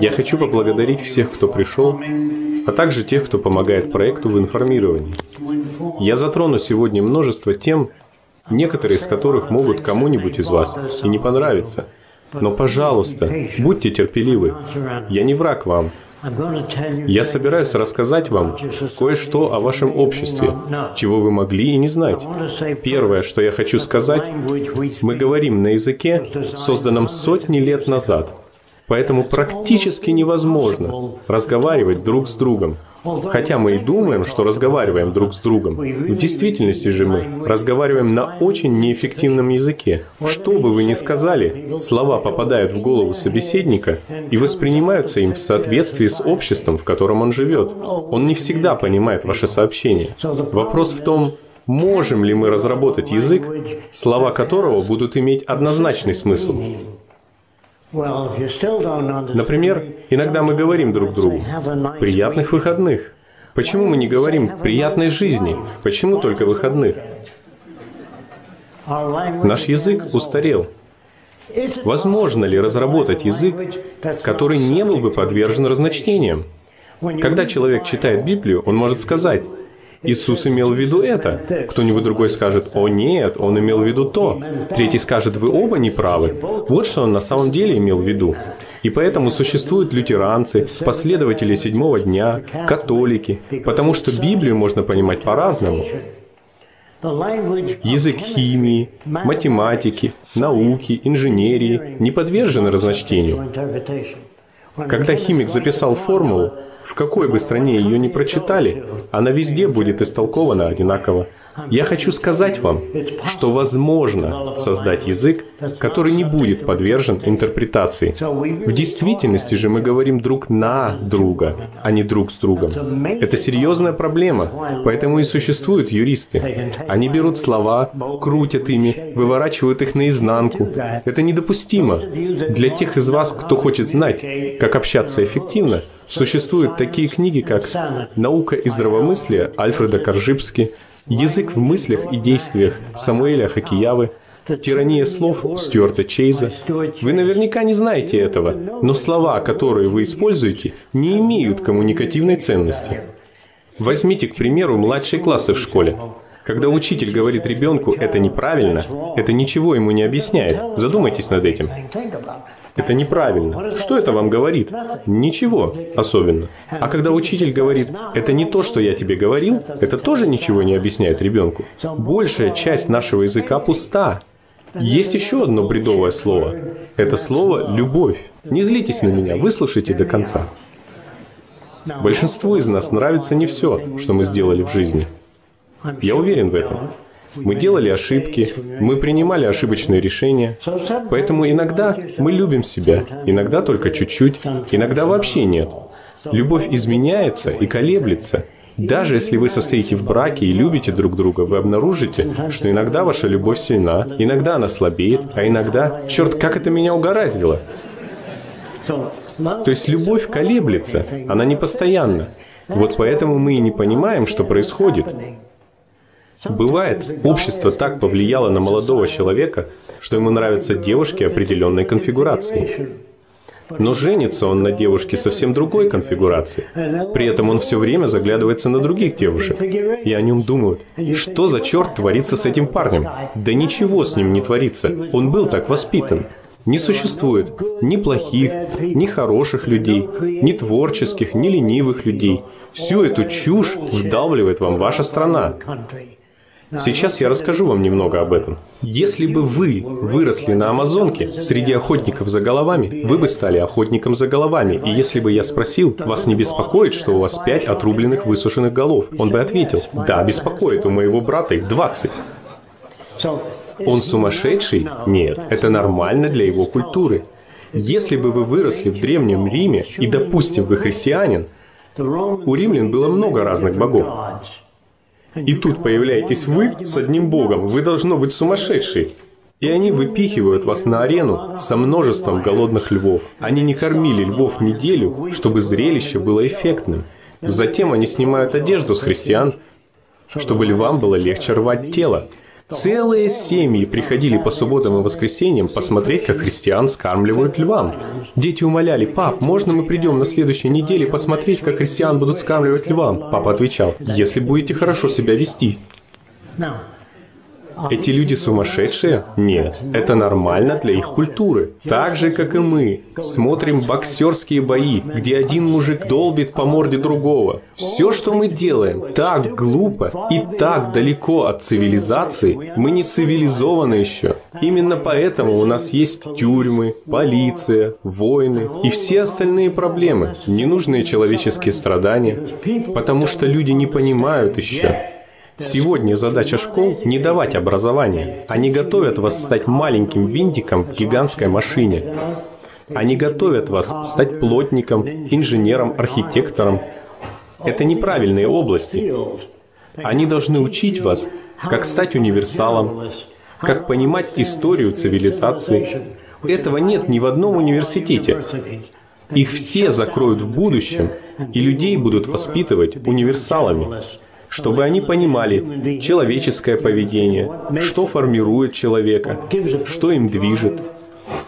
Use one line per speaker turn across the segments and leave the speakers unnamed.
Я хочу поблагодарить всех, кто пришел, а также тех, кто помогает проекту в информировании. Я затрону сегодня множество тем, некоторые из которых могут кому-нибудь из вас и не понравиться. Но, пожалуйста, будьте терпеливы. Я не враг вам. Я собираюсь рассказать вам кое-что о вашем обществе, чего вы могли и не знать. Первое, что я хочу сказать, мы говорим на языке, созданном сотни лет назад – Поэтому практически невозможно разговаривать друг с другом. Хотя мы и думаем, что разговариваем друг с другом, в действительности же мы разговариваем на очень неэффективном языке. Что бы вы ни сказали, слова попадают в голову собеседника и воспринимаются им в соответствии с обществом, в котором он живет. Он не всегда понимает ваше сообщение. Вопрос в том, можем ли мы разработать язык, слова которого будут иметь однозначный смысл. Например, иногда мы говорим друг другу «приятных выходных». Почему мы не говорим «приятной жизни»? Почему только выходных? Наш язык устарел. Возможно ли разработать язык, который не был бы подвержен разночтениям? Когда человек читает Библию, он может сказать Иисус имел в виду это. Кто-нибудь другой скажет, о нет, он имел в виду то. Третий скажет, вы оба неправы. Вот что он на самом деле имел в виду. И поэтому существуют лютеранцы, последователи седьмого дня, католики, потому что Библию можно понимать по-разному. Язык химии, математики, науки, инженерии не подвержены разночтению. Когда химик записал формулу, в какой бы стране ее не прочитали, она везде будет истолкована одинаково. Я хочу сказать вам, что возможно создать язык, который не будет подвержен интерпретации. В действительности же мы говорим друг на друга, а не друг с другом. Это серьезная проблема, поэтому и существуют юристы. Они берут слова, крутят ими, выворачивают их наизнанку. Это недопустимо. Для тех из вас, кто хочет знать, как общаться эффективно, существуют такие книги, как «Наука и здравомыслие» Альфреда Коржибски, Язык в мыслях и действиях Самуэля Хакиявы, Тирания слов Стюарта Чейза. Вы наверняка не знаете этого, но слова, которые вы используете, не имеют коммуникативной ценности. Возьмите, к примеру, младшие классы в школе. Когда учитель говорит ребенку «это неправильно», это ничего ему не объясняет. Задумайтесь над этим. Это неправильно. Что это вам говорит? Ничего особенно. А когда учитель говорит, это не то, что я тебе говорил, это тоже ничего не объясняет ребенку. Большая часть нашего языка пуста. Есть еще одно бредовое слово. Это слово «любовь». Не злитесь на меня, выслушайте до конца. Большинству из нас нравится не все, что мы сделали в жизни. Я уверен в этом. Мы делали ошибки, мы принимали ошибочные решения. Поэтому иногда мы любим себя, иногда только чуть-чуть, иногда вообще нет. Любовь изменяется и колеблется. Даже если вы состоите в браке и любите друг друга, вы обнаружите, что иногда ваша любовь сильна, иногда она слабеет, а иногда, черт, как это меня угораздило. То есть любовь колеблется, она не постоянна. Вот поэтому мы и не понимаем, что происходит. Бывает, общество так повлияло на молодого человека, что ему нравятся девушки определенной конфигурации. Но женится он на девушке совсем другой конфигурации. При этом он все время заглядывается на других девушек. И о нем думают, что за черт творится с этим парнем? Да ничего с ним не творится. Он был так воспитан. Не существует ни плохих, ни хороших людей, ни творческих, ни ленивых людей. Всю эту чушь вдавливает вам ваша страна. Сейчас я расскажу вам немного об этом. Если бы вы выросли на Амазонке среди охотников за головами, вы бы стали охотником за головами. И если бы я спросил, вас не беспокоит, что у вас пять отрубленных высушенных голов? Он бы ответил, да, беспокоит, у моего брата их 20. Он сумасшедший? Нет, это нормально для его культуры. Если бы вы выросли в Древнем Риме и, допустим, вы христианин, у римлян было много разных богов. И тут появляетесь вы с одним богом. Вы должно быть сумасшедший. И они выпихивают вас на арену со множеством голодных львов. Они не кормили львов неделю, чтобы зрелище было эффектным. Затем они снимают одежду с христиан, чтобы львам было легче рвать тело. Целые семьи приходили по субботам и воскресеньям посмотреть, как христиан скармливают львам. Дети умоляли, пап, можно мы придем на следующей неделе посмотреть, как христиан будут скармливать львам? Папа отвечал, если будете хорошо себя вести. Эти люди сумасшедшие? Нет, это нормально для их культуры. Так же, как и мы, смотрим боксерские бои, где один мужик долбит по морде другого. Все, что мы делаем, так глупо и так далеко от цивилизации, мы не цивилизованы еще. Именно поэтому у нас есть тюрьмы, полиция, войны и все остальные проблемы, ненужные человеческие страдания, потому что люди не понимают еще, Сегодня задача школ – не давать образование. Они готовят вас стать маленьким винтиком в гигантской машине. Они готовят вас стать плотником, инженером, архитектором. Это неправильные области. Они должны учить вас, как стать универсалом, как понимать историю цивилизации. Этого нет ни в одном университете. Их все закроют в будущем, и людей будут воспитывать универсалами чтобы они понимали человеческое поведение, что формирует человека, что им движет.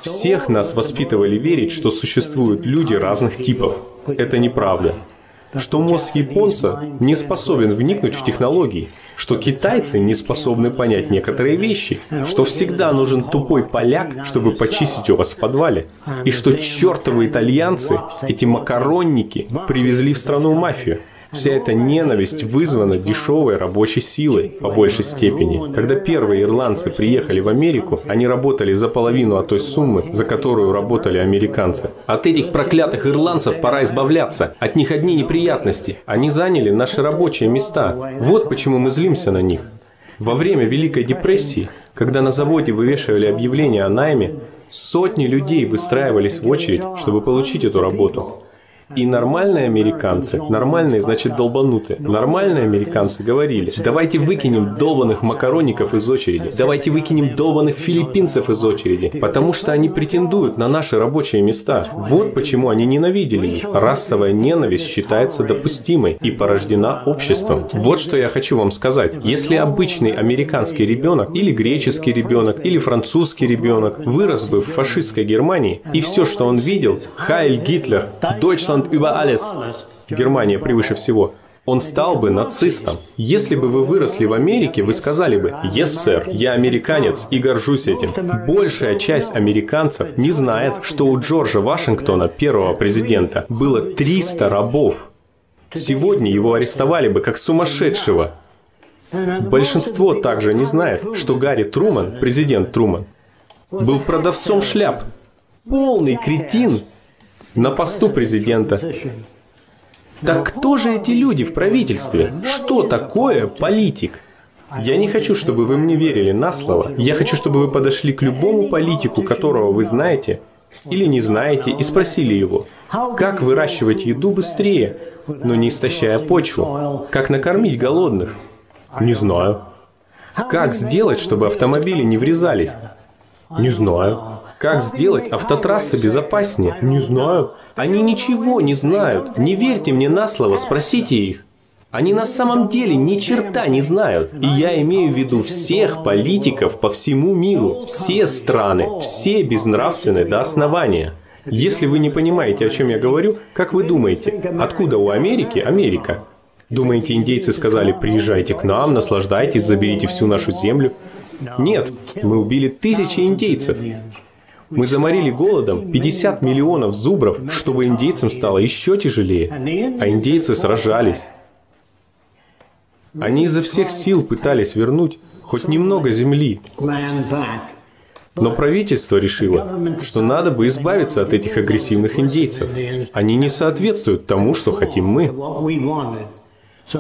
Всех нас воспитывали верить, что существуют люди разных типов. Это неправда. Что мозг японца не способен вникнуть в технологии, что китайцы не способны понять некоторые вещи, что всегда нужен тупой поляк, чтобы почистить у вас в подвале, и что чертовы итальянцы, эти макаронники, привезли в страну мафию. Вся эта ненависть вызвана дешевой рабочей силой по большей степени. Когда первые ирландцы приехали в Америку, они работали за половину от той суммы, за которую работали американцы. От этих проклятых ирландцев пора избавляться. От них одни неприятности. Они заняли наши рабочие места. Вот почему мы злимся на них. Во время Великой депрессии, когда на заводе вывешивали объявления о найме, сотни людей выстраивались в очередь, чтобы получить эту работу. И нормальные американцы, нормальные значит долбанутые, нормальные американцы говорили, давайте выкинем долбанных макароников из очереди, давайте выкинем долбанных филиппинцев из очереди, потому что они претендуют на наши рабочие места. Вот почему они ненавидели их. Расовая ненависть считается допустимой и порождена обществом. Вот что я хочу вам сказать. Если обычный американский ребенок или греческий ребенок или французский ребенок вырос бы в фашистской Германии, и все, что он видел, Хайль Гитлер, Deutschland Deutschland über alles. Германия превыше всего. Он стал бы нацистом. Если бы вы выросли в Америке, вы сказали бы «Yes, сэр, я американец и горжусь этим». Большая часть американцев не знает, что у Джорджа Вашингтона, первого президента, было 300 рабов. Сегодня его арестовали бы как сумасшедшего. Большинство также не знает, что Гарри Труман, президент Труман, был продавцом шляп. Полный кретин, на посту президента. Так кто же эти люди в правительстве? Что такое политик? Я не хочу, чтобы вы мне верили на слово. Я хочу, чтобы вы подошли к любому политику, которого вы знаете или не знаете, и спросили его, как выращивать еду быстрее, но не истощая почву, как накормить голодных. Не знаю. Как сделать, чтобы автомобили не врезались? Не знаю. Как сделать автотрассы безопаснее? Не знаю. Они ничего не знают. Не верьте мне на слово, спросите их. Они на самом деле ни черта не знают. И я имею в виду всех политиков по всему миру. Все страны. Все безнравственны до основания. Если вы не понимаете, о чем я говорю, как вы думаете, откуда у Америки Америка? Думаете, индейцы сказали, приезжайте к нам, наслаждайтесь, заберите всю нашу землю? Нет, мы убили тысячи индейцев. Мы заморили голодом 50 миллионов зубров, чтобы индейцам стало еще тяжелее. А индейцы сражались. Они изо всех сил пытались вернуть хоть немного земли. Но правительство решило, что надо бы избавиться от этих агрессивных индейцев. Они не соответствуют тому, что хотим мы.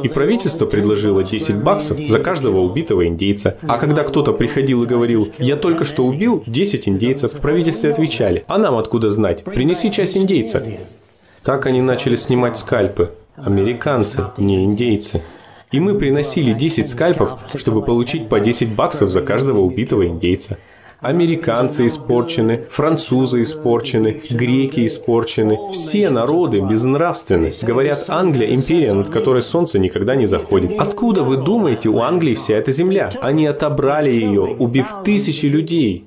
И правительство предложило 10 баксов за каждого убитого индейца. А когда кто-то приходил и говорил, я только что убил 10 индейцев, в правительстве отвечали, а нам откуда знать, принеси часть индейца. Так они начали снимать скальпы. Американцы, не индейцы. И мы приносили 10 скальпов, чтобы получить по 10 баксов за каждого убитого индейца. Американцы испорчены, французы испорчены, греки испорчены. Все народы безнравственны. Говорят, Англия – империя, над которой солнце никогда не заходит. Откуда вы думаете, у Англии вся эта земля? Они отобрали ее, убив тысячи людей.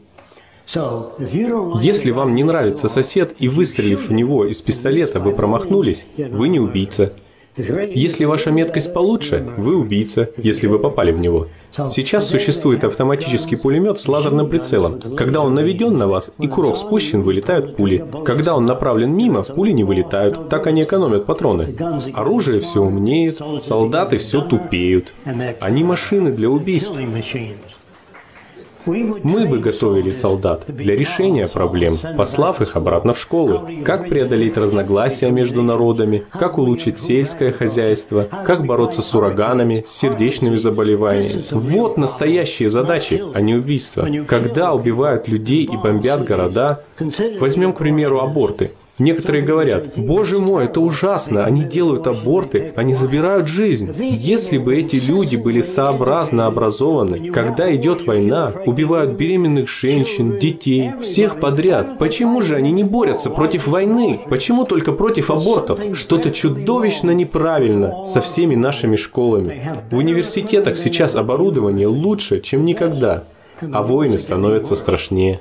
Если вам не нравится сосед и выстрелив в него из пистолета, вы промахнулись, вы не убийца. Если ваша меткость получше, вы убийца, если вы попали в него. Сейчас существует автоматический пулемет с лазерным прицелом. Когда он наведен на вас и курок спущен, вылетают пули. Когда он направлен мимо, пули не вылетают. Так они экономят патроны. Оружие все умнеет, солдаты все тупеют. Они машины для убийств. Мы бы готовили солдат для решения проблем, послав их обратно в школы. Как преодолеть разногласия между народами, как улучшить сельское хозяйство, как бороться с ураганами, с сердечными заболеваниями. Вот настоящие задачи, а не убийства. Когда убивают людей и бомбят города, возьмем, к примеру, аборты – Некоторые говорят, боже мой, это ужасно, они делают аборты, они забирают жизнь. Если бы эти люди были сообразно образованы, когда идет война, убивают беременных женщин, детей, всех подряд, почему же они не борются против войны? Почему только против абортов? Что-то чудовищно неправильно со всеми нашими школами. В университетах сейчас оборудование лучше, чем никогда, а войны становятся страшнее.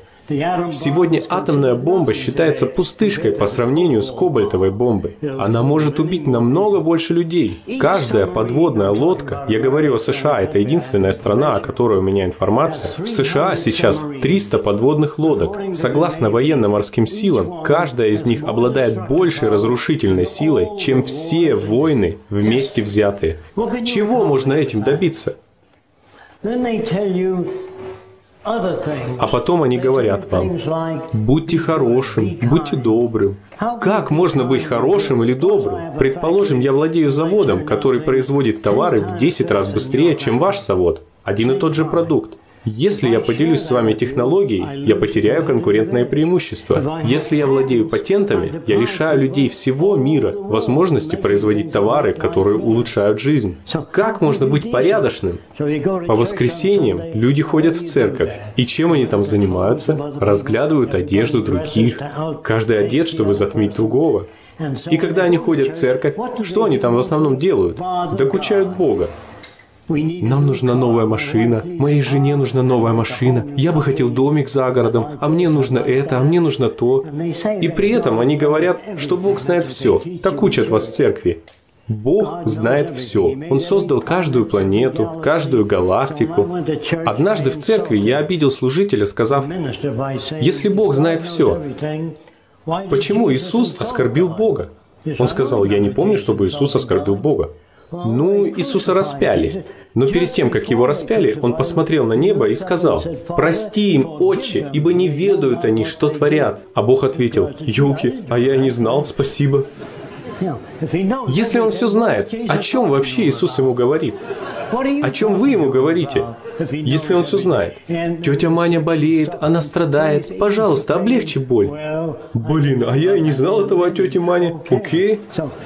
Сегодня атомная бомба считается пустышкой по сравнению с кобальтовой бомбой. Она может убить намного больше людей. Каждая подводная лодка, я говорю о США, это единственная страна, о которой у меня информация, в США сейчас 300 подводных лодок. Согласно военно-морским силам, каждая из них обладает большей разрушительной силой, чем все войны вместе взятые. Чего можно этим добиться? А потом они говорят вам, будьте хорошим, будьте добрым. Как можно быть хорошим или добрым? Предположим, я владею заводом, который производит товары в 10 раз быстрее, чем ваш завод. Один и тот же продукт. Если я поделюсь с вами технологией, я потеряю конкурентное преимущество. Если я владею патентами, я лишаю людей всего мира возможности производить товары, которые улучшают жизнь. Как можно быть порядочным? По воскресеньям люди ходят в церковь. И чем они там занимаются? Разглядывают одежду других. Каждый одет, чтобы затмить другого. И когда они ходят в церковь, что они там в основном делают? Докучают Бога. Нам нужна новая машина, моей жене нужна новая машина, я бы хотел домик за городом, а мне нужно это, а мне нужно то. И при этом они говорят, что Бог знает все. Так учат вас в церкви. Бог знает все. Он создал каждую планету, каждую галактику. Однажды в церкви я обидел служителя, сказав, если Бог знает все, почему Иисус оскорбил Бога? Он сказал, я не помню, чтобы Иисус оскорбил Бога. Ну, Иисуса распяли. Но перед тем, как его распяли, он посмотрел на небо и сказал, «Прости им, Отче, ибо не ведают они, что творят». А Бог ответил, «Юки, а я не знал, спасибо». Если он все знает, о чем вообще Иисус ему говорит? О чем вы ему говорите? Если он все знает. Тетя Маня болеет, она страдает. Пожалуйста, облегчи боль. Блин, а я и не знал этого о тете Мане. Окей.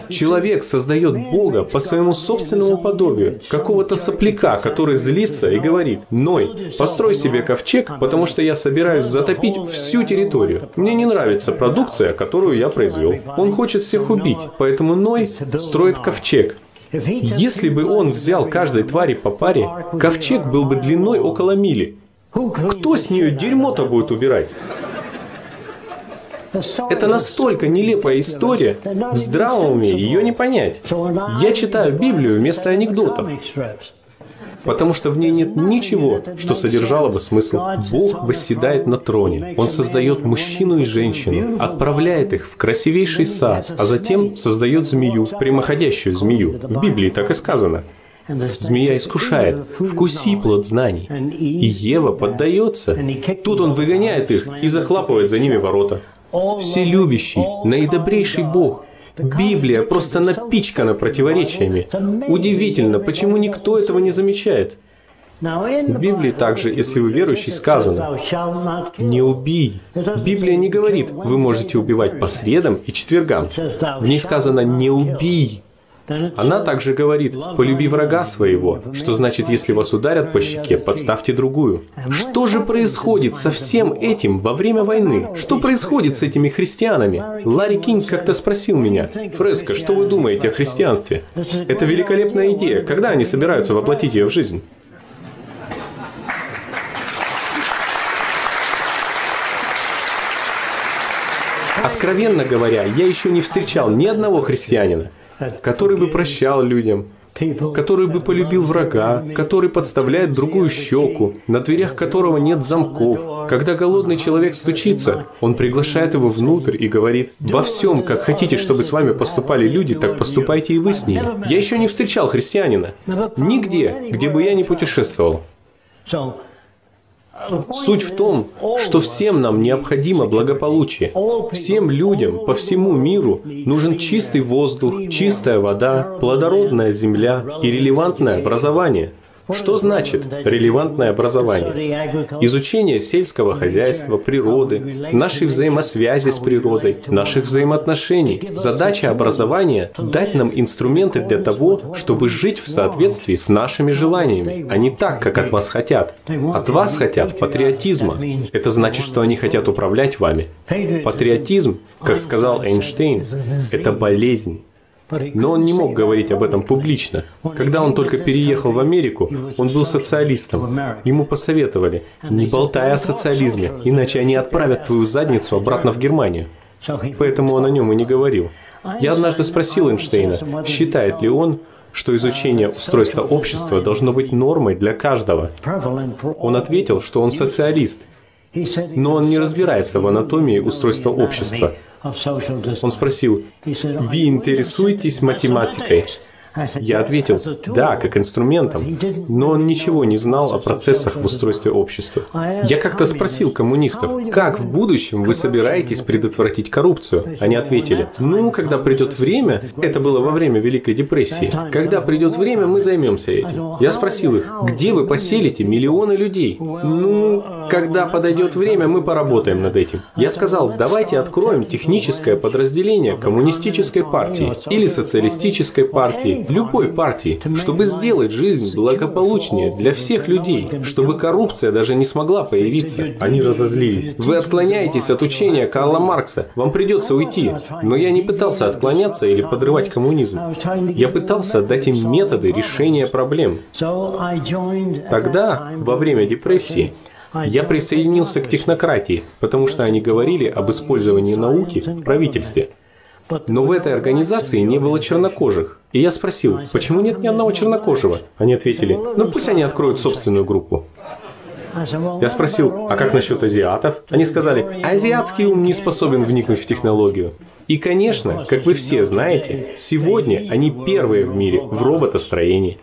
Человек создает Бога по своему собственному подобию. Какого-то сопляка, который злится и говорит, Ной, построй себе ковчег, потому что я собираюсь затопить всю территорию. Мне не нравится продукция, которую я произвел. Он хочет всех убить, поэтому Ной строит ковчег. Если бы он взял каждой твари по паре, ковчег был бы длиной около мили. Кто с нее дерьмо-то будет убирать? Это настолько нелепая история, в здравом уме ее не понять. Я читаю Библию вместо анекдотов потому что в ней нет ничего, что содержало бы смысл. Бог восседает на троне. Он создает мужчину и женщину, отправляет их в красивейший сад, а затем создает змею, прямоходящую змею. В Библии так и сказано. Змея искушает, вкуси плод знаний. И Ева поддается. Тут он выгоняет их и захлапывает за ними ворота. Вселюбящий, наидобрейший Бог Библия просто напичкана противоречиями. Удивительно, почему никто этого не замечает. В Библии также, если вы верующий, сказано «Не убий». Библия не говорит «Вы можете убивать по средам и четвергам». В ней сказано «Не убий». Она также говорит, полюби врага своего, что значит, если вас ударят по щеке, подставьте другую. Что же происходит со всем этим во время войны? Что происходит с этими христианами? Ларри Кинг как-то спросил меня, Фреско, что вы думаете о христианстве? Это великолепная идея. Когда они собираются воплотить ее в жизнь? Откровенно говоря, я еще не встречал ни одного христианина, который бы прощал людям, который бы полюбил врага, который подставляет другую щеку, на дверях которого нет замков. Когда голодный человек стучится, он приглашает его внутрь и говорит, «Во всем, как хотите, чтобы с вами поступали люди, так поступайте и вы с ними». Я еще не встречал христианина. Нигде, где бы я ни путешествовал. Суть в том, что всем нам необходимо благополучие. Всем людям по всему миру нужен чистый воздух, чистая вода, плодородная земля и релевантное образование – что значит релевантное образование? Изучение сельского хозяйства, природы, нашей взаимосвязи с природой, наших взаимоотношений. Задача образования – дать нам инструменты для того, чтобы жить в соответствии с нашими желаниями, а не так, как от вас хотят. От вас хотят патриотизма. Это значит, что они хотят управлять вами. Патриотизм, как сказал Эйнштейн, это болезнь. Но он не мог говорить об этом публично. Когда он только переехал в Америку, он был социалистом. Ему посоветовали, не болтай о социализме, иначе они отправят твою задницу обратно в Германию. Поэтому он о нем и не говорил. Я однажды спросил Эйнштейна, считает ли он, что изучение устройства общества должно быть нормой для каждого. Он ответил, что он социалист, но он не разбирается в анатомии устройства общества. Он спросил, «Вы интересуетесь математикой?» Я ответил, да, как инструментом, но он ничего не знал о процессах в устройстве общества. Я как-то спросил коммунистов, как в будущем вы собираетесь предотвратить коррупцию? Они ответили, ну, когда придет время, это было во время Великой депрессии, когда придет время, мы займемся этим. Я спросил их, где вы поселите миллионы людей? Ну, когда подойдет время, мы поработаем над этим. Я сказал, давайте откроем техническое подразделение коммунистической партии или социалистической партии, любой партии, чтобы сделать жизнь благополучнее для всех людей, чтобы коррупция даже не смогла появиться. Они разозлились. Вы отклоняетесь от учения Карла Маркса. Вам придется уйти. Но я не пытался отклоняться или подрывать коммунизм. Я пытался дать им методы решения проблем. Тогда, во время депрессии, я присоединился к технократии, потому что они говорили об использовании науки в правительстве – но в этой организации не было чернокожих. И я спросил, почему нет ни одного чернокожего? Они ответили, ну пусть они откроют собственную группу. Я спросил, а как насчет азиатов? Они сказали, азиатский ум не способен вникнуть в технологию. И, конечно, как вы все знаете, сегодня они первые в мире в роботостроении.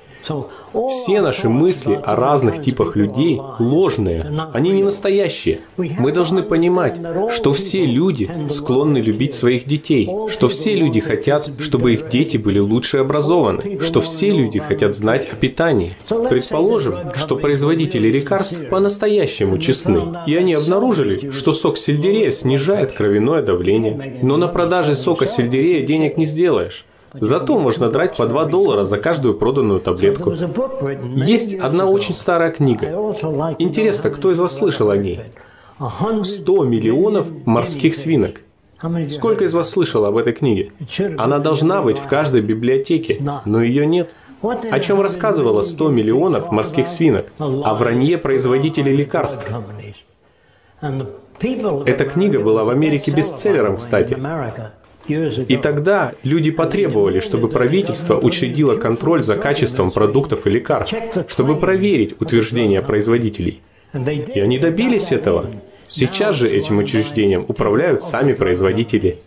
Все наши мысли о разных типах людей ложные, они не настоящие. Мы должны понимать, что все люди склонны любить своих детей, что все люди хотят, чтобы их дети были лучше образованы, что все люди хотят знать о питании. Предположим, что производители лекарств по-настоящему честны, и они обнаружили, что сок сельдерея снижает кровяное давление, но на продаже сока сельдерея денег не сделаешь. Зато можно драть по 2 доллара за каждую проданную таблетку. Есть одна очень старая книга. Интересно, кто из вас слышал о ней? 100 миллионов морских свинок. Сколько из вас слышало об этой книге? Она должна быть в каждой библиотеке, но ее нет. О чем рассказывала 100 миллионов морских свинок? О вранье производителей лекарств. Эта книга была в Америке бестселлером, кстати. И тогда люди потребовали, чтобы правительство учредило контроль за качеством продуктов и лекарств, чтобы проверить утверждения производителей. И они добились этого. Сейчас же этим учреждением управляют сами производители.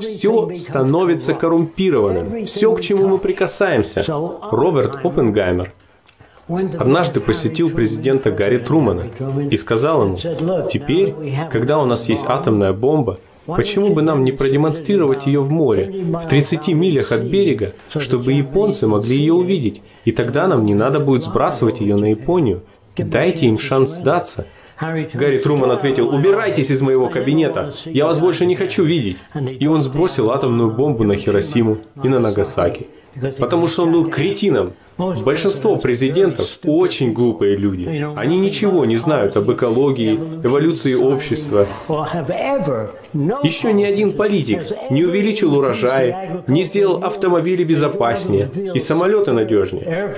Все становится коррумпированным. Все, к чему мы прикасаемся. Роберт Оппенгаймер однажды посетил президента Гарри Трумана и сказал ему, теперь, когда у нас есть атомная бомба, Почему бы нам не продемонстрировать ее в море, в 30 милях от берега, чтобы японцы могли ее увидеть, и тогда нам не надо будет сбрасывать ее на Японию. Дайте им шанс сдаться. Гарри Труман ответил, «Убирайтесь из моего кабинета! Я вас больше не хочу видеть!» И он сбросил атомную бомбу на Хиросиму и на Нагасаки. Потому что он был кретином. Большинство президентов очень глупые люди. Они ничего не знают об экологии, эволюции общества. Еще ни один политик не увеличил урожай, не сделал автомобили безопаснее и самолеты надежнее.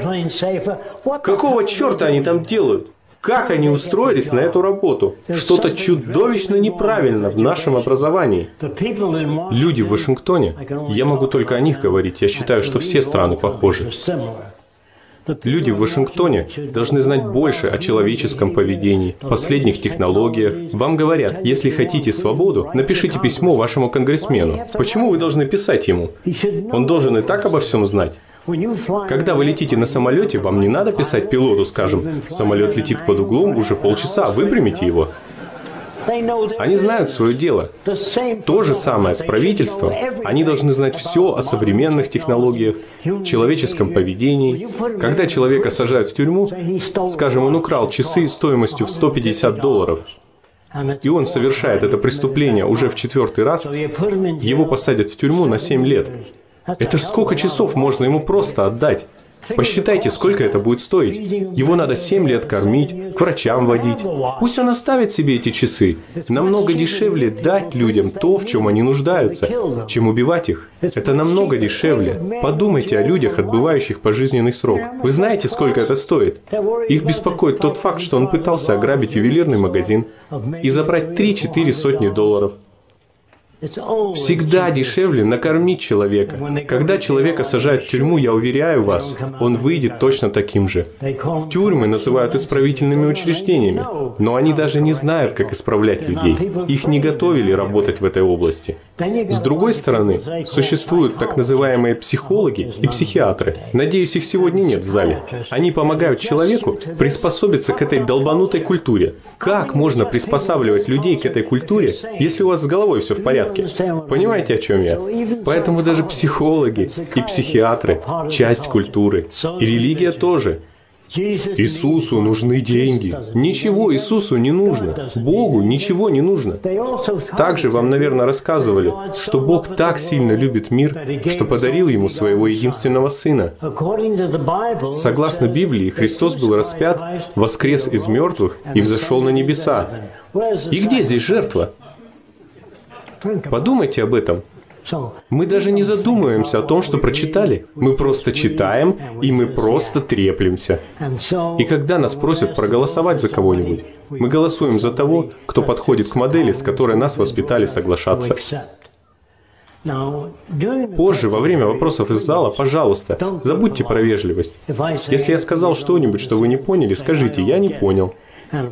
Какого черта они там делают? Как они устроились на эту работу? Что-то чудовищно неправильно в нашем образовании. Люди в Вашингтоне, я могу только о них говорить, я считаю, что все страны похожи. Люди в Вашингтоне должны знать больше о человеческом поведении, последних технологиях. Вам говорят, если хотите свободу, напишите письмо вашему конгрессмену. Почему вы должны писать ему? Он должен и так обо всем знать. Когда вы летите на самолете, вам не надо писать пилоту, скажем, самолет летит под углом уже полчаса, выпрямите его. Они знают свое дело. То же самое с правительством. Они должны знать все о современных технологиях, человеческом поведении. Когда человека сажают в тюрьму, скажем, он украл часы стоимостью в 150 долларов, и он совершает это преступление уже в четвертый раз, его посадят в тюрьму на 7 лет. Это ж сколько часов можно ему просто отдать? Посчитайте, сколько это будет стоить. Его надо 7 лет кормить, к врачам водить. Пусть он оставит себе эти часы. Намного дешевле дать людям то, в чем они нуждаются, чем убивать их. Это намного дешевле. Подумайте о людях, отбывающих пожизненный срок. Вы знаете, сколько это стоит? Их беспокоит тот факт, что он пытался ограбить ювелирный магазин и забрать 3-4 сотни долларов. Всегда дешевле накормить человека. Когда человека сажают в тюрьму, я уверяю вас, он выйдет точно таким же. Тюрьмы называют исправительными учреждениями, но они даже не знают, как исправлять людей. Их не готовили работать в этой области. С другой стороны, существуют так называемые психологи и психиатры. Надеюсь, их сегодня нет в зале. Они помогают человеку приспособиться к этой долбанутой культуре. Как можно приспосабливать людей к этой культуре, если у вас с головой все в порядке? Понимаете, о чем я? Поэтому даже психологи и психиатры – часть культуры. И религия тоже. Иисусу нужны деньги. Ничего Иисусу не нужно. Богу ничего не нужно. Также вам, наверное, рассказывали, что Бог так сильно любит мир, что подарил ему своего единственного Сына. Согласно Библии, Христос был распят, воскрес из мертвых и взошел на небеса. И где здесь жертва? Подумайте об этом. Мы даже не задумываемся о том, что прочитали. Мы просто читаем, и мы просто треплемся. И когда нас просят проголосовать за кого-нибудь, мы голосуем за того, кто подходит к модели, с которой нас воспитали соглашаться. Позже, во время вопросов из зала, пожалуйста, забудьте про вежливость. Если я сказал что-нибудь, что вы не поняли, скажите «я не понял».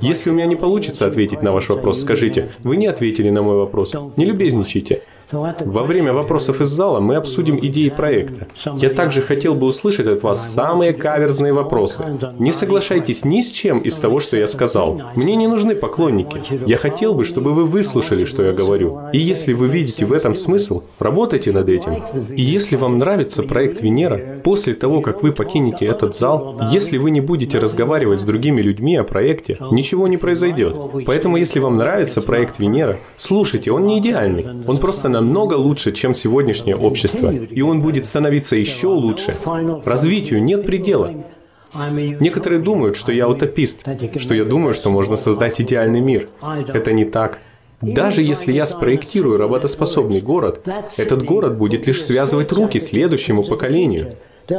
Если у меня не получится ответить на ваш вопрос, скажите, вы не ответили на мой вопрос. Не любезничайте. Во время вопросов из зала мы обсудим идеи проекта. Я также хотел бы услышать от вас самые каверзные вопросы. Не соглашайтесь ни с чем из того, что я сказал. Мне не нужны поклонники. Я хотел бы, чтобы вы выслушали, что я говорю. И если вы видите в этом смысл, работайте над этим. И если вам нравится проект Венера, после того, как вы покинете этот зал, если вы не будете разговаривать с другими людьми о проекте, ничего не произойдет. Поэтому, если вам нравится проект Венера, слушайте, он не идеальный. Он просто намного лучше, чем сегодняшнее общество. И он будет становиться еще лучше. Развитию нет предела. Некоторые думают, что я утопист, что я думаю, что можно создать идеальный мир. Это не так. Даже если я спроектирую работоспособный город, этот город будет лишь связывать руки следующему поколению.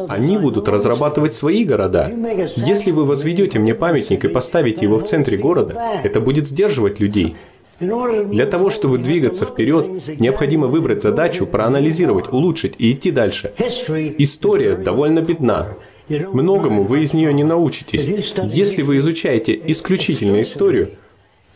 Они будут разрабатывать свои города. Если вы возведете мне памятник и поставите его в центре города, это будет сдерживать людей. Для того, чтобы двигаться вперед, необходимо выбрать задачу, проанализировать, улучшить и идти дальше. История довольно бедна. Многому вы из нее не научитесь. Если вы изучаете исключительно историю,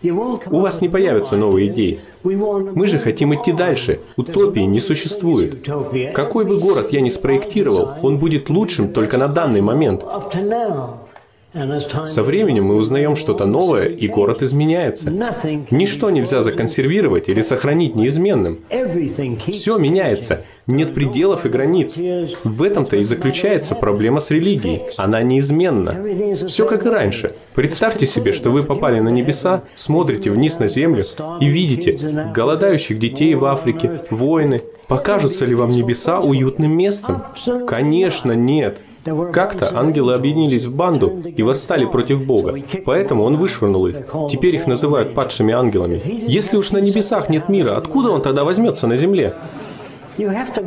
у вас не появятся новые идеи. Мы же хотим идти дальше. Утопии не существует. Какой бы город я ни спроектировал, он будет лучшим только на данный момент. Со временем мы узнаем что-то новое, и город изменяется. Ничто нельзя законсервировать или сохранить неизменным. Все меняется. Нет пределов и границ. В этом-то и заключается проблема с религией. Она неизменна. Все как и раньше. Представьте себе, что вы попали на небеса, смотрите вниз на землю и видите голодающих детей в Африке, войны. Покажутся ли вам небеса уютным местом? Конечно, нет. Как-то ангелы объединились в банду и восстали против Бога, поэтому он вышвырнул их. Теперь их называют падшими ангелами. Если уж на небесах нет мира, откуда он тогда возьмется на земле?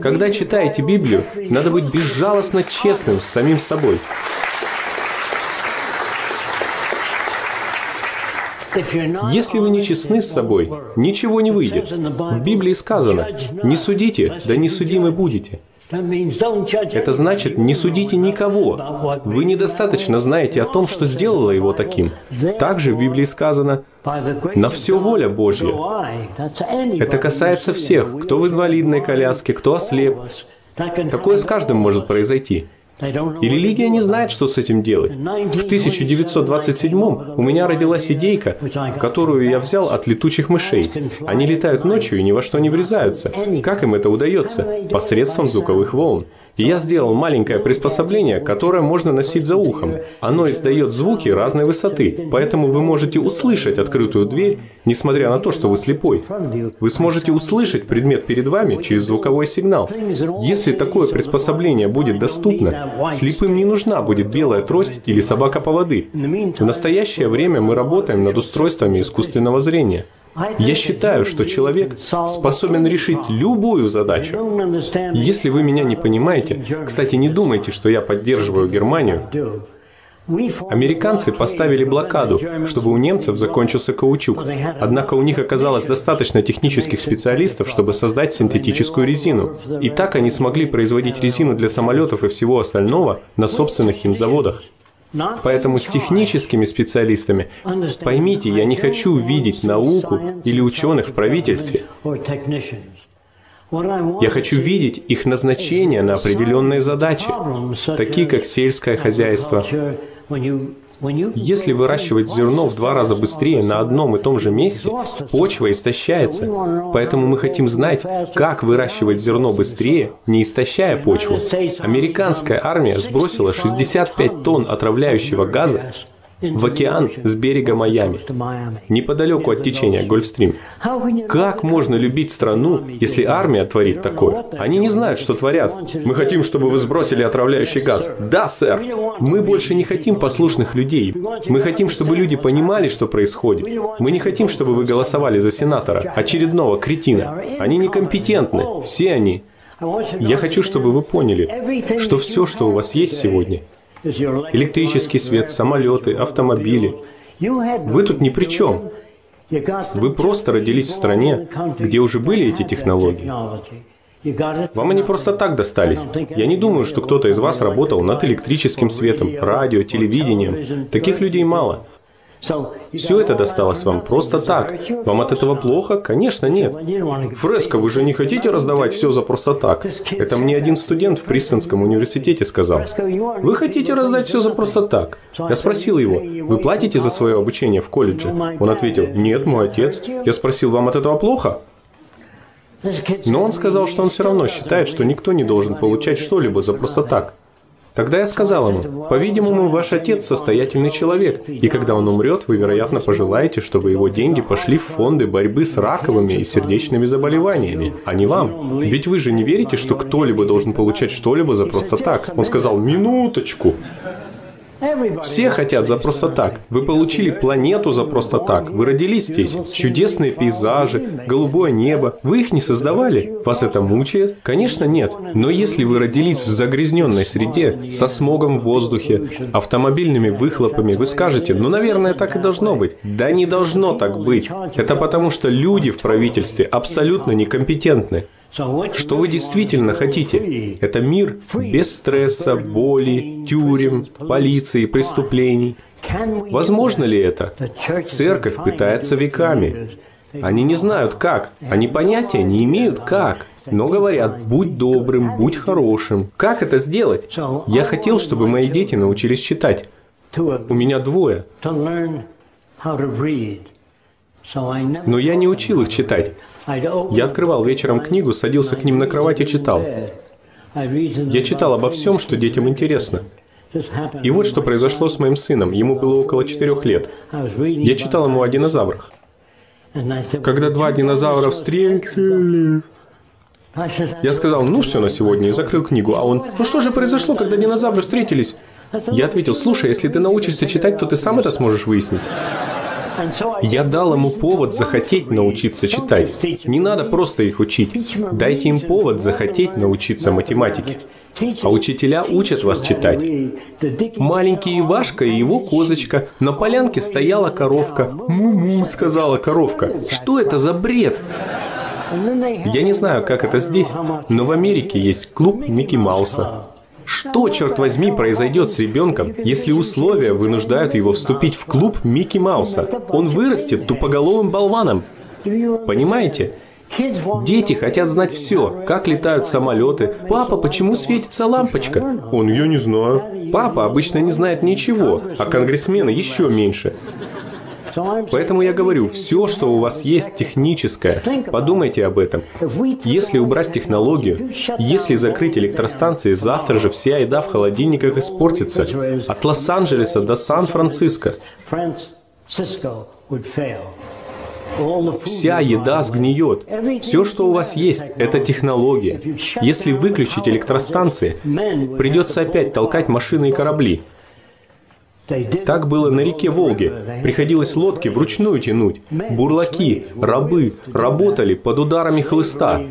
Когда читаете Библию, надо быть безжалостно честным с самим собой. Если вы не честны с собой, ничего не выйдет. В Библии сказано, не судите, да не судимы будете. Это значит, не судите никого. Вы недостаточно знаете о том, что сделало его таким. Также в Библии сказано, на все воля Божья. Это касается всех, кто в инвалидной коляске, кто ослеп. Такое с каждым может произойти. И религия не знает, что с этим делать. В 1927 у меня родилась идейка, которую я взял от летучих мышей. Они летают ночью и ни во что не врезаются. Как им это удается? Посредством звуковых волн. Я сделал маленькое приспособление, которое можно носить за ухом. Оно издает звуки разной высоты, поэтому вы можете услышать открытую дверь, несмотря на то, что вы слепой. Вы сможете услышать предмет перед вами через звуковой сигнал. Если такое приспособление будет доступно, слепым не нужна будет белая трость или собака по воды. В настоящее время мы работаем над устройствами искусственного зрения. Я считаю, что человек способен решить любую задачу. Если вы меня не понимаете, кстати, не думайте, что я поддерживаю Германию. Американцы поставили блокаду, чтобы у немцев закончился каучук. Однако у них оказалось достаточно технических специалистов, чтобы создать синтетическую резину. И так они смогли производить резину для самолетов и всего остального на собственных им заводах. Поэтому с техническими специалистами, поймите, я не хочу видеть науку или ученых в правительстве. Я хочу видеть их назначение на определенные задачи, такие как сельское хозяйство, если выращивать зерно в два раза быстрее на одном и том же месте, почва истощается. Поэтому мы хотим знать, как выращивать зерно быстрее, не истощая почву. Американская армия сбросила 65 тонн отравляющего газа в океан с берега Майами, неподалеку от течения Гольфстрим. Как можно любить страну, если армия творит такое? Они не знают, что творят. Мы хотим, чтобы вы сбросили отравляющий газ. Да, сэр. Мы больше не хотим послушных людей. Мы хотим, чтобы люди понимали, что происходит. Мы не хотим, чтобы вы голосовали за сенатора, очередного кретина. Они некомпетентны. Все они. Я хочу, чтобы вы поняли, что все, что у вас есть сегодня, электрический свет, самолеты, автомобили. Вы тут ни при чем. Вы просто родились в стране, где уже были эти технологии. Вам они просто так достались. Я не думаю, что кто-то из вас работал над электрическим светом, радио, телевидением. Таких людей мало. Все это досталось вам просто так. Вам от этого плохо? Конечно, нет. Фреско, вы же не хотите раздавать все за просто так? Это мне один студент в Пристонском университете сказал. Вы хотите раздать все за просто так? Я спросил его, вы платите за свое обучение в колледже? Он ответил, нет, мой отец. Я спросил, вам от этого плохо? Но он сказал, что он все равно считает, что никто не должен получать что-либо за просто так. Тогда я сказал ему, по-видимому, ваш отец состоятельный человек, и когда он умрет, вы, вероятно, пожелаете, чтобы его деньги пошли в фонды борьбы с раковыми и сердечными заболеваниями, а не вам. Ведь вы же не верите, что кто-либо должен получать что-либо за просто так. Он сказал, минуточку. Все хотят за просто так. Вы получили планету за просто так. Вы родились здесь. Чудесные пейзажи, голубое небо. Вы их не создавали? Вас это мучает? Конечно, нет. Но если вы родились в загрязненной среде, со смогом в воздухе, автомобильными выхлопами, вы скажете, ну, наверное, так и должно быть. Да не должно так быть. Это потому, что люди в правительстве абсолютно некомпетентны. Что вы действительно хотите? Это мир без стресса, боли, тюрем, полиции, преступлений. Возможно ли это? Церковь пытается веками. Они не знают как, они понятия не имеют как. Но говорят, будь добрым, будь хорошим. Как это сделать? Я хотел, чтобы мои дети научились читать. У меня двое. Но я не учил их читать. Я открывал вечером книгу, садился к ним на кровать и читал. Я читал обо всем, что детям интересно. И вот что произошло с моим сыном. Ему было около четырех лет. Я читал ему о динозаврах. Когда два динозавра встретились... Я сказал, ну все на сегодня, и закрыл книгу. А он, ну что же произошло, когда динозавры встретились? Я ответил, слушай, если ты научишься читать, то ты сам это сможешь выяснить. Я дал ему повод захотеть научиться читать. Не надо просто их учить. Дайте им повод захотеть научиться математике. А учителя учат вас читать. Маленький Ивашка и его козочка. На полянке стояла коровка. «Му-му», сказала коровка. Что это за бред? Я не знаю, как это здесь, но в Америке есть клуб Микки Мауса. Что, черт возьми, произойдет с ребенком, если условия вынуждают его вступить в клуб Микки Мауса? Он вырастет тупоголовым болваном. Понимаете? Дети хотят знать все, как летают самолеты. Папа, почему светится лампочка? Он, я не знаю. Папа обычно не знает ничего, а конгрессмены еще меньше. Поэтому я говорю, все, что у вас есть техническое, подумайте об этом. Если убрать технологию, если закрыть электростанции, завтра же вся еда в холодильниках испортится. От Лос-Анджелеса до Сан-Франциско. Вся еда сгниет. Все, что у вас есть, это технология. Если выключить электростанции, придется опять толкать машины и корабли. Так было на реке Волге. Приходилось лодки вручную тянуть. Бурлаки, рабы работали под ударами хлыста.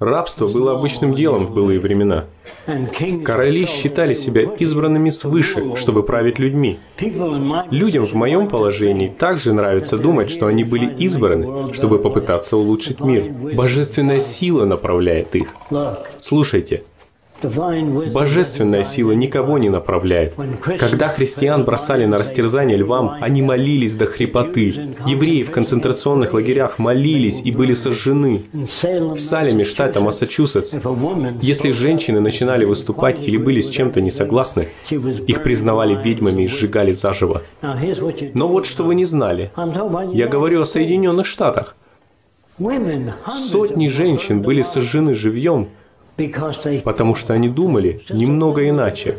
Рабство было обычным делом в былые времена. Короли считали себя избранными свыше, чтобы править людьми. Людям в моем положении также нравится думать, что они были избраны, чтобы попытаться улучшить мир. Божественная сила направляет их. Слушайте, Божественная сила никого не направляет. Когда христиан бросали на растерзание львам, они молились до хрипоты. Евреи в концентрационных лагерях молились и были сожжены. В Салеме, штата Массачусетс, если женщины начинали выступать или были с чем-то не согласны, их признавали ведьмами и сжигали заживо. Но вот что вы не знали. Я говорю о Соединенных Штатах. Сотни женщин были сожжены живьем, потому что они думали немного иначе.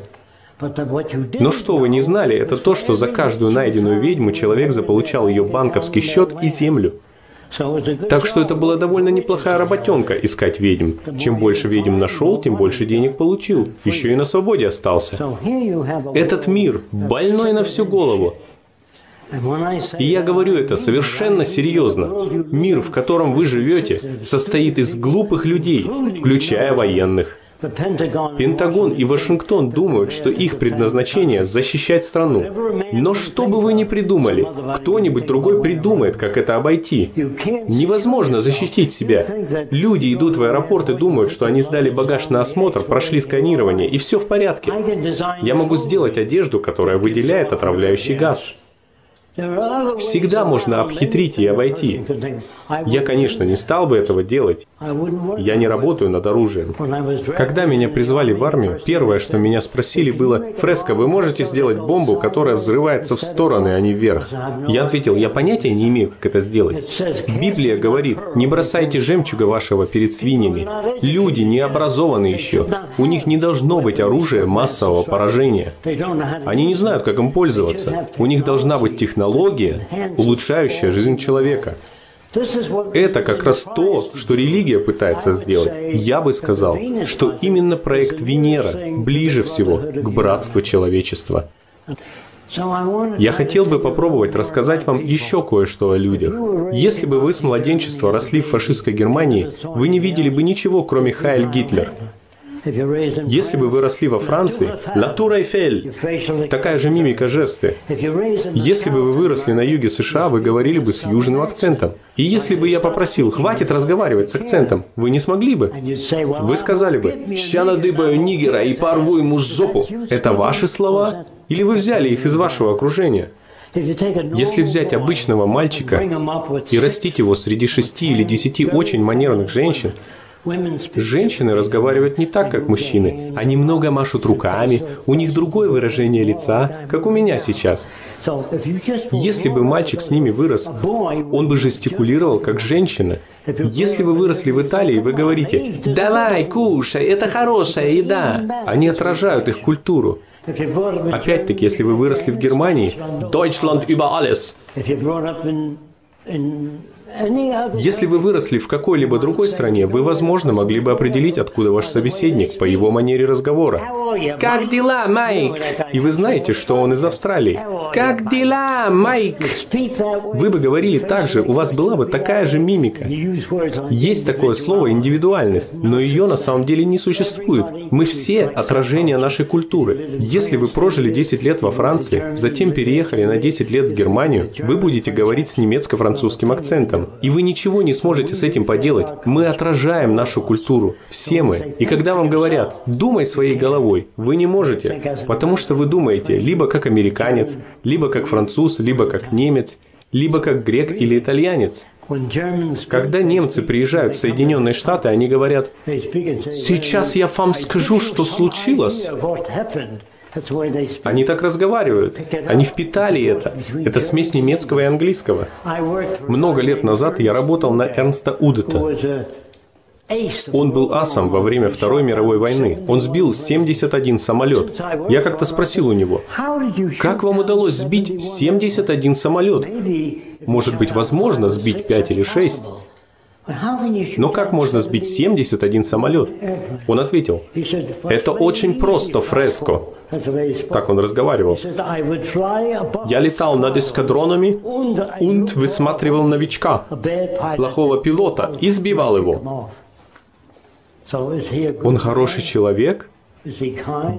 Но что вы не знали, это то, что за каждую найденную ведьму человек заполучал ее банковский счет и землю. Так что это была довольно неплохая работенка искать ведьм. Чем больше ведьм нашел, тем больше денег получил. Еще и на свободе остался. Этот мир больной на всю голову. И я говорю это совершенно серьезно. Мир, в котором вы живете, состоит из глупых людей, включая военных. Пентагон и Вашингтон думают, что их предназначение – защищать страну. Но что бы вы ни придумали, кто-нибудь другой придумает, как это обойти. Невозможно защитить себя. Люди идут в аэропорт и думают, что они сдали багаж на осмотр, прошли сканирование, и все в порядке. Я могу сделать одежду, которая выделяет отравляющий газ. Всегда можно обхитрить и обойти. Я, конечно, не стал бы этого делать. Я не работаю над оружием. Когда меня призвали в армию, первое, что меня спросили, было, «Фреско, вы можете сделать бомбу, которая взрывается в стороны, а не вверх?» Я ответил, «Я понятия не имею, как это сделать». Библия говорит, «Не бросайте жемчуга вашего перед свиньями». Люди не образованы еще. У них не должно быть оружия массового поражения. Они не знают, как им пользоваться. У них должна быть технология, улучшающая жизнь человека. Это как раз то, что религия пытается сделать. Я бы сказал, что именно проект Венера ближе всего к братству человечества. Я хотел бы попробовать рассказать вам еще кое-что о людях. Если бы вы с младенчества росли в фашистской Германии, вы не видели бы ничего, кроме Хайль Гитлер. Если бы вы росли во Франции, «La Tour Eiffel» – такая же мимика жесты. Если бы вы выросли на юге США, вы говорили бы с южным акцентом. И если бы я попросил, хватит разговаривать с акцентом, вы не смогли бы. Вы сказали бы, «Ща надыбаю нигера и порву ему жопу». Это ваши слова? Или вы взяли их из вашего окружения? Если взять обычного мальчика и растить его среди шести или десяти очень манерных женщин, Женщины разговаривают не так, как мужчины. Они много машут руками, у них другое выражение лица, как у меня сейчас. Если бы мальчик с ними вырос, он бы жестикулировал, как женщина. Если вы выросли в Италии, вы говорите «Давай, кушай, это хорошая еда». Они отражают их культуру. Опять-таки, если вы выросли в Германии, Deutschland über alles. Если вы выросли в какой-либо другой стране, вы, возможно, могли бы определить, откуда ваш собеседник по его манере разговора. Как дела, Майк? И вы знаете, что он из Австралии. Как дела, Майк? Вы бы говорили так же, у вас была бы такая же мимика. Есть такое слово индивидуальность, но ее на самом деле не существует. Мы все отражение нашей культуры. Если вы прожили 10 лет во Франции, затем переехали на 10 лет в Германию, вы будете говорить с немецко-французским акцентом. И вы ничего не сможете с этим поделать. Мы отражаем нашу культуру. Все мы. И когда вам говорят, думай своей головой, вы не можете. Потому что вы думаете либо как американец, либо как француз, либо как немец, либо как грек или итальянец. Когда немцы приезжают в Соединенные Штаты, они говорят, «Сейчас я вам скажу, что случилось». Они так разговаривают. Они впитали это. Это смесь немецкого и английского. Много лет назад я работал на Эрнста Удета. Он был асом во время Второй мировой войны. Он сбил 71 самолет. Я как-то спросил у него, как вам удалось сбить 71 самолет? Может быть, возможно сбить 5 или 6? Но как можно сбить 71 самолет? Он ответил, это очень просто, Фреско. Так он разговаривал. Я летал над эскадронами и высматривал новичка, плохого пилота, и сбивал его. Он хороший человек,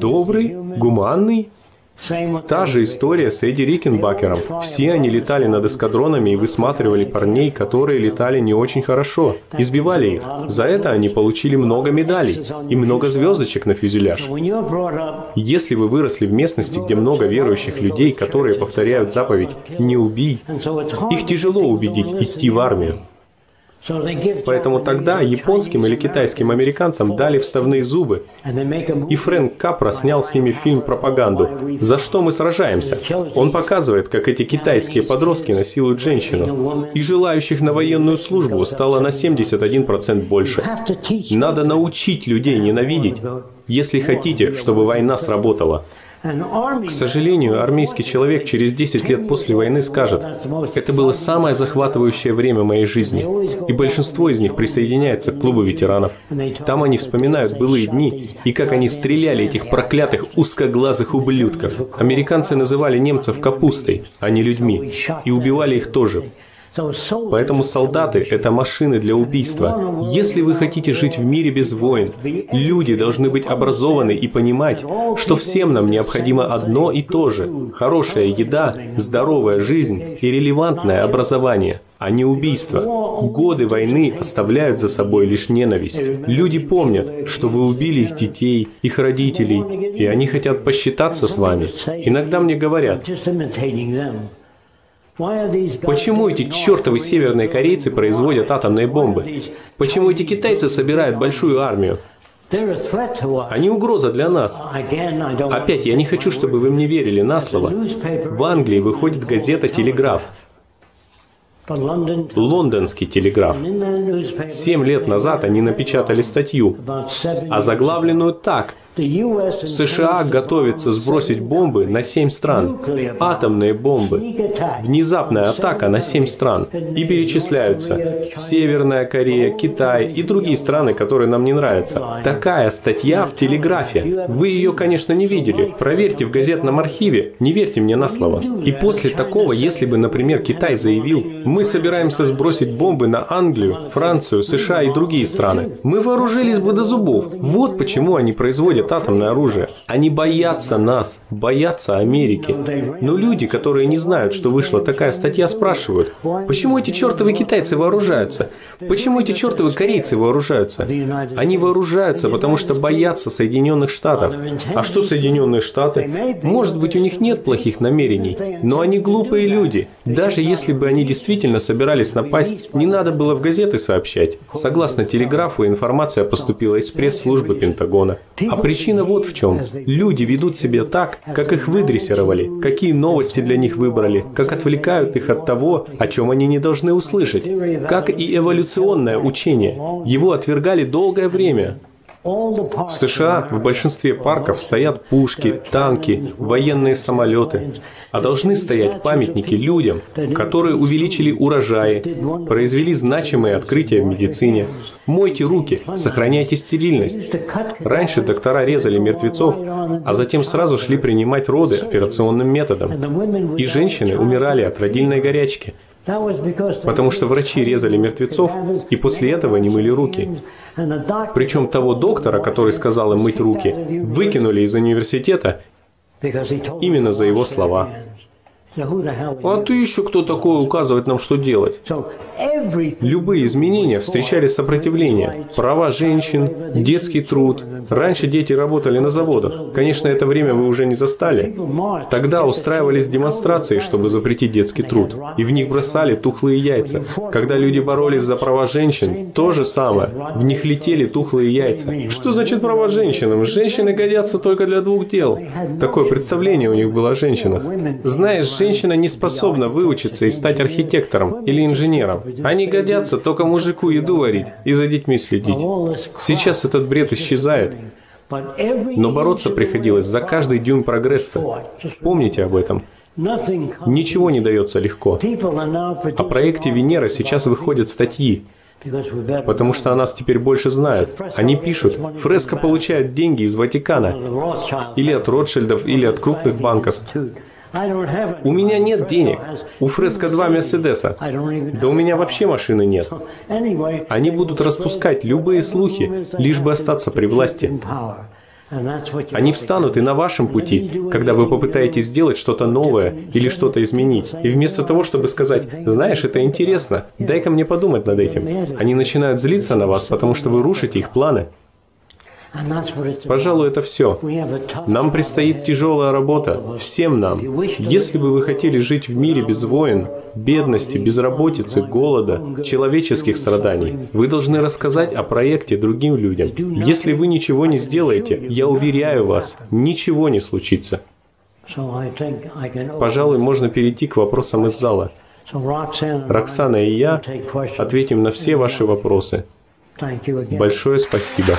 добрый, гуманный, Та же история с Эдди Рикенбакером. Все они летали над эскадронами и высматривали парней, которые летали не очень хорошо, избивали их. За это они получили много медалей и много звездочек на фюзеляж. Если вы выросли в местности, где много верующих людей, которые повторяют заповедь «не убий», их тяжело убедить идти в армию. Поэтому тогда японским или китайским американцам дали вставные зубы, и Фрэнк Капра снял с ними фильм «Пропаганду». «За что мы сражаемся?» Он показывает, как эти китайские подростки насилуют женщину, и желающих на военную службу стало на 71% больше. Надо научить людей ненавидеть, если хотите, чтобы война сработала. К сожалению, армейский человек через 10 лет после войны скажет, это было самое захватывающее время моей жизни, и большинство из них присоединяется к клубу ветеранов. Там они вспоминают былые дни и как они стреляли этих проклятых узкоглазых ублюдков. Американцы называли немцев капустой, а не людьми, и убивали их тоже. Поэтому солдаты – это машины для убийства. Если вы хотите жить в мире без войн, люди должны быть образованы и понимать, что всем нам необходимо одно и то же – хорошая еда, здоровая жизнь и релевантное образование а не убийство. Годы войны оставляют за собой лишь ненависть. Люди помнят, что вы убили их детей, их родителей, и они хотят посчитаться с вами. Иногда мне говорят, Почему эти чертовы северные корейцы производят атомные бомбы? Почему эти китайцы собирают большую армию? Они угроза для нас. Опять, я не хочу, чтобы вы мне верили на слово. В Англии выходит газета «Телеграф». Лондонский телеграф. Семь лет назад они напечатали статью, озаглавленную так – США готовится сбросить бомбы на семь стран. Атомные бомбы. Внезапная атака на семь стран. И перечисляются Северная Корея, Китай и другие страны, которые нам не нравятся. Такая статья в Телеграфе. Вы ее, конечно, не видели. Проверьте в газетном архиве. Не верьте мне на слово. И после такого, если бы, например, Китай заявил, мы собираемся сбросить бомбы на Англию, Францию, США и другие страны, мы вооружились бы до зубов. Вот почему они производят производят атомное оружие. Они боятся нас, боятся Америки. Но люди, которые не знают, что вышла такая статья, спрашивают, почему эти чертовы китайцы вооружаются? Почему эти чертовы корейцы вооружаются? Они вооружаются, потому что боятся Соединенных Штатов. А что Соединенные Штаты? Может быть, у них нет плохих намерений, но они глупые люди. Даже если бы они действительно собирались напасть, не надо было в газеты сообщать. Согласно телеграфу, информация поступила из пресс-службы Пентагона. А причина вот в чем. Люди ведут себя так, как их выдрессировали, какие новости для них выбрали, как отвлекают их от того, о чем они не должны услышать, как и эволюционное учение. Его отвергали долгое время. В США в большинстве парков стоят пушки, танки, военные самолеты, а должны стоять памятники людям, которые увеличили урожаи, произвели значимые открытия в медицине. Мойте руки, сохраняйте стерильность. Раньше доктора резали мертвецов, а затем сразу шли принимать роды операционным методом. И женщины умирали от родильной горячки – Потому что врачи резали мертвецов, и после этого не мыли руки. Причем того доктора, который сказал им мыть руки, выкинули из университета именно за его слова. А ты еще кто такой указывать нам, что делать? Любые изменения встречали сопротивление. Права женщин, детский труд. Раньше дети работали на заводах. Конечно, это время вы уже не застали. Тогда устраивались демонстрации, чтобы запретить детский труд. И в них бросали тухлые яйца. Когда люди боролись за права женщин, то же самое. В них летели тухлые яйца. Что значит права женщинам? Женщины годятся только для двух дел. Такое представление у них было о женщинах. Знаешь, женщина не способна выучиться и стать архитектором или инженером. Они годятся только мужику еду варить и за детьми следить. Сейчас этот бред исчезает. Но бороться приходилось за каждый дюйм прогресса. Помните об этом. Ничего не дается легко. О проекте Венера сейчас выходят статьи, потому что о нас теперь больше знают. Они пишут, Фреско получает деньги из Ватикана, или от Ротшильдов, или от крупных банков. У меня нет денег. У Фреско два Мерседеса. Да у меня вообще машины нет. Они будут распускать любые слухи, лишь бы остаться при власти. Они встанут и на вашем пути, когда вы попытаетесь сделать что-то новое или что-то изменить. И вместо того, чтобы сказать, знаешь, это интересно, дай-ка мне подумать над этим, они начинают злиться на вас, потому что вы рушите их планы. Пожалуй, это все. Нам предстоит тяжелая работа, всем нам. Если бы вы хотели жить в мире без войн, бедности, безработицы, голода, человеческих страданий, вы должны рассказать о проекте другим людям. Если вы ничего не сделаете, я уверяю вас, ничего не случится. Пожалуй, можно перейти к вопросам из зала. Роксана и я ответим на все ваши вопросы. Большое спасибо.